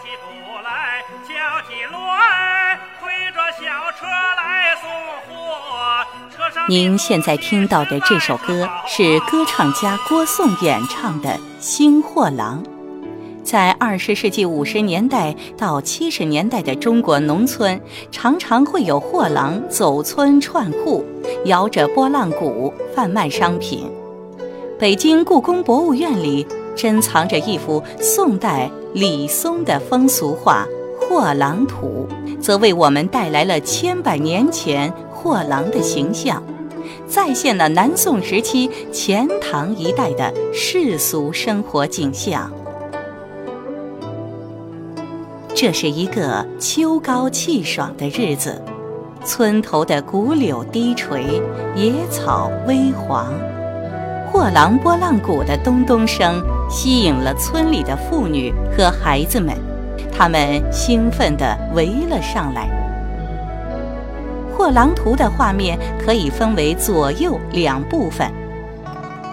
起步来，叫起锣，推着小车来送货。车上您现在听到的这首歌是歌唱家郭颂演唱的《新货郎》。在二十世纪五十年代到七十年代的中国农村，常常会有货郎走村串户，摇着拨浪鼓贩卖商品。北京故宫博物院里珍藏着一幅宋代李松的风俗画《货郎图》，则为我们带来了千百年前货郎的形象，再现了南宋时期钱塘一带的世俗生活景象。这是一个秋高气爽的日子，村头的古柳低垂，野草微黄。货郎拨浪鼓的咚咚声吸引了村里的妇女和孩子们，他们兴奋地围了上来。货郎图的画面可以分为左右两部分，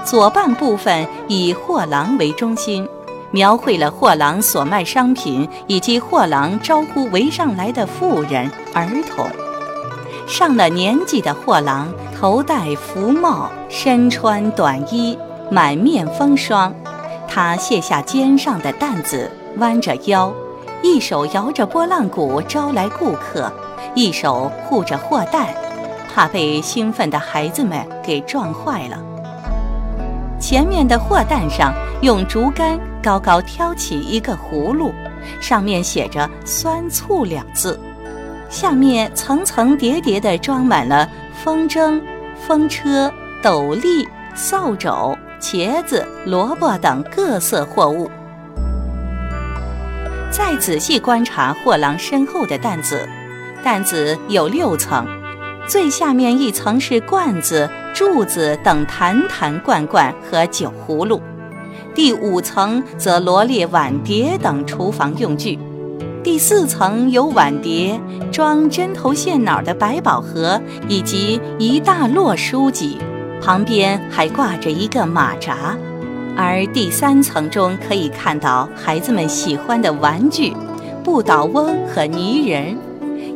左半部分以货郎为中心。描绘了货郎所卖商品，以及货郎招呼围上来的妇人、儿童。上了年纪的货郎头戴福帽，身穿短衣，满面风霜。他卸下肩上的担子，弯着腰，一手摇着拨浪鼓招来顾客，一手护着货担，怕被兴奋的孩子们给撞坏了。前面的货担上用竹竿高高挑起一个葫芦，上面写着“酸醋”两字，下面层层叠叠地装满了风筝、风车、斗笠、扫帚、茄子、萝卜等各色货物。再仔细观察货郎身后的担子，担子有六层，最下面一层是罐子。柱子等坛坛罐罐和酒葫芦，第五层则罗列碗碟等厨房用具，第四层有碗碟、装针头线脑的百宝盒以及一大摞书籍，旁边还挂着一个马扎，而第三层中可以看到孩子们喜欢的玩具，不倒翁和泥人，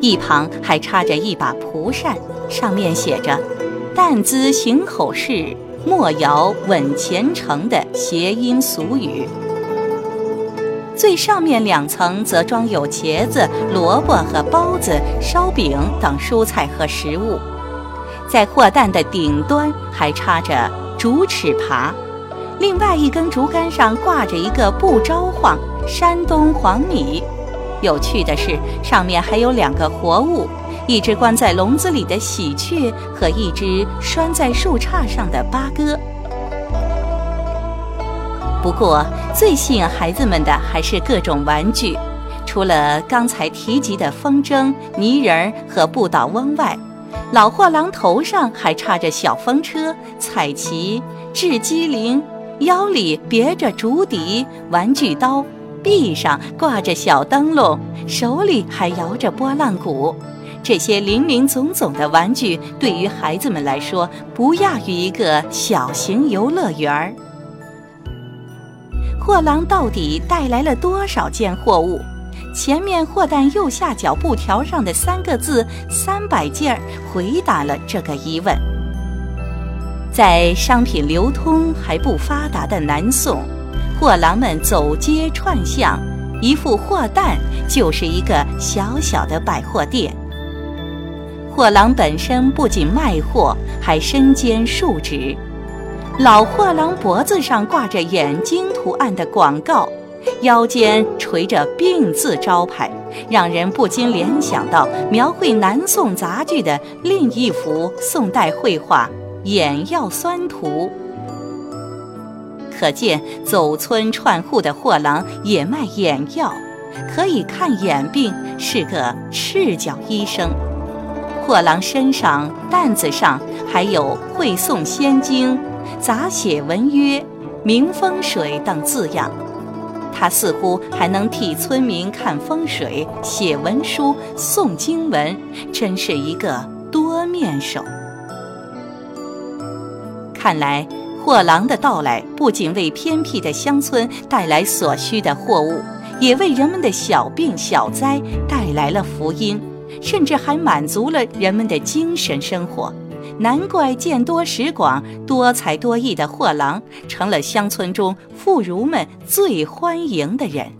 一旁还插着一把蒲扇，上面写着。但兹行口事，莫摇稳前程的谐音俗语。最上面两层则装有茄子、萝卜和包子、烧饼等蔬菜和食物。在货担的顶端还插着竹尺耙，另外一根竹竿上挂着一个不招晃山东黄米。有趣的是，上面还有两个活物。一只关在笼子里的喜鹊和一只拴在树杈上的八哥。不过，最吸引孩子们的还是各种玩具。除了刚才提及的风筝、泥人和不倒翁外，老货郎头上还插着小风车、彩旗、雉鸡翎，腰里别着竹笛、玩具刀，臂上挂着小灯笼，手里还摇着拨浪鼓。这些林林总总的玩具，对于孩子们来说，不亚于一个小型游乐园儿。货郎到底带来了多少件货物？前面货担右下角布条上的三个字“三百件”回答了这个疑问。在商品流通还不发达的南宋，货郎们走街串巷，一副货担就是一个小小的百货店。货郎本身不仅卖货，还身兼数职。老货郎脖子上挂着眼睛图案的广告，腰间垂着“病”字招牌，让人不禁联想到描绘南宋杂剧的另一幅宋代绘画《眼药酸图》。可见，走村串户的货郎也卖眼药，可以看眼病，是个赤脚医生。货郎身上、担子上还有“会诵仙经”“杂写文约”“明风水”等字样，他似乎还能替村民看风水、写文书、诵经文，真是一个多面手。看来，货郎的到来不仅为偏僻的乡村带来所需的货物，也为人们的小病小灾带来了福音，甚至还满足了人们的精神生活。难怪见多识广、多才多艺的货郎成了乡村中妇孺们最欢迎的人。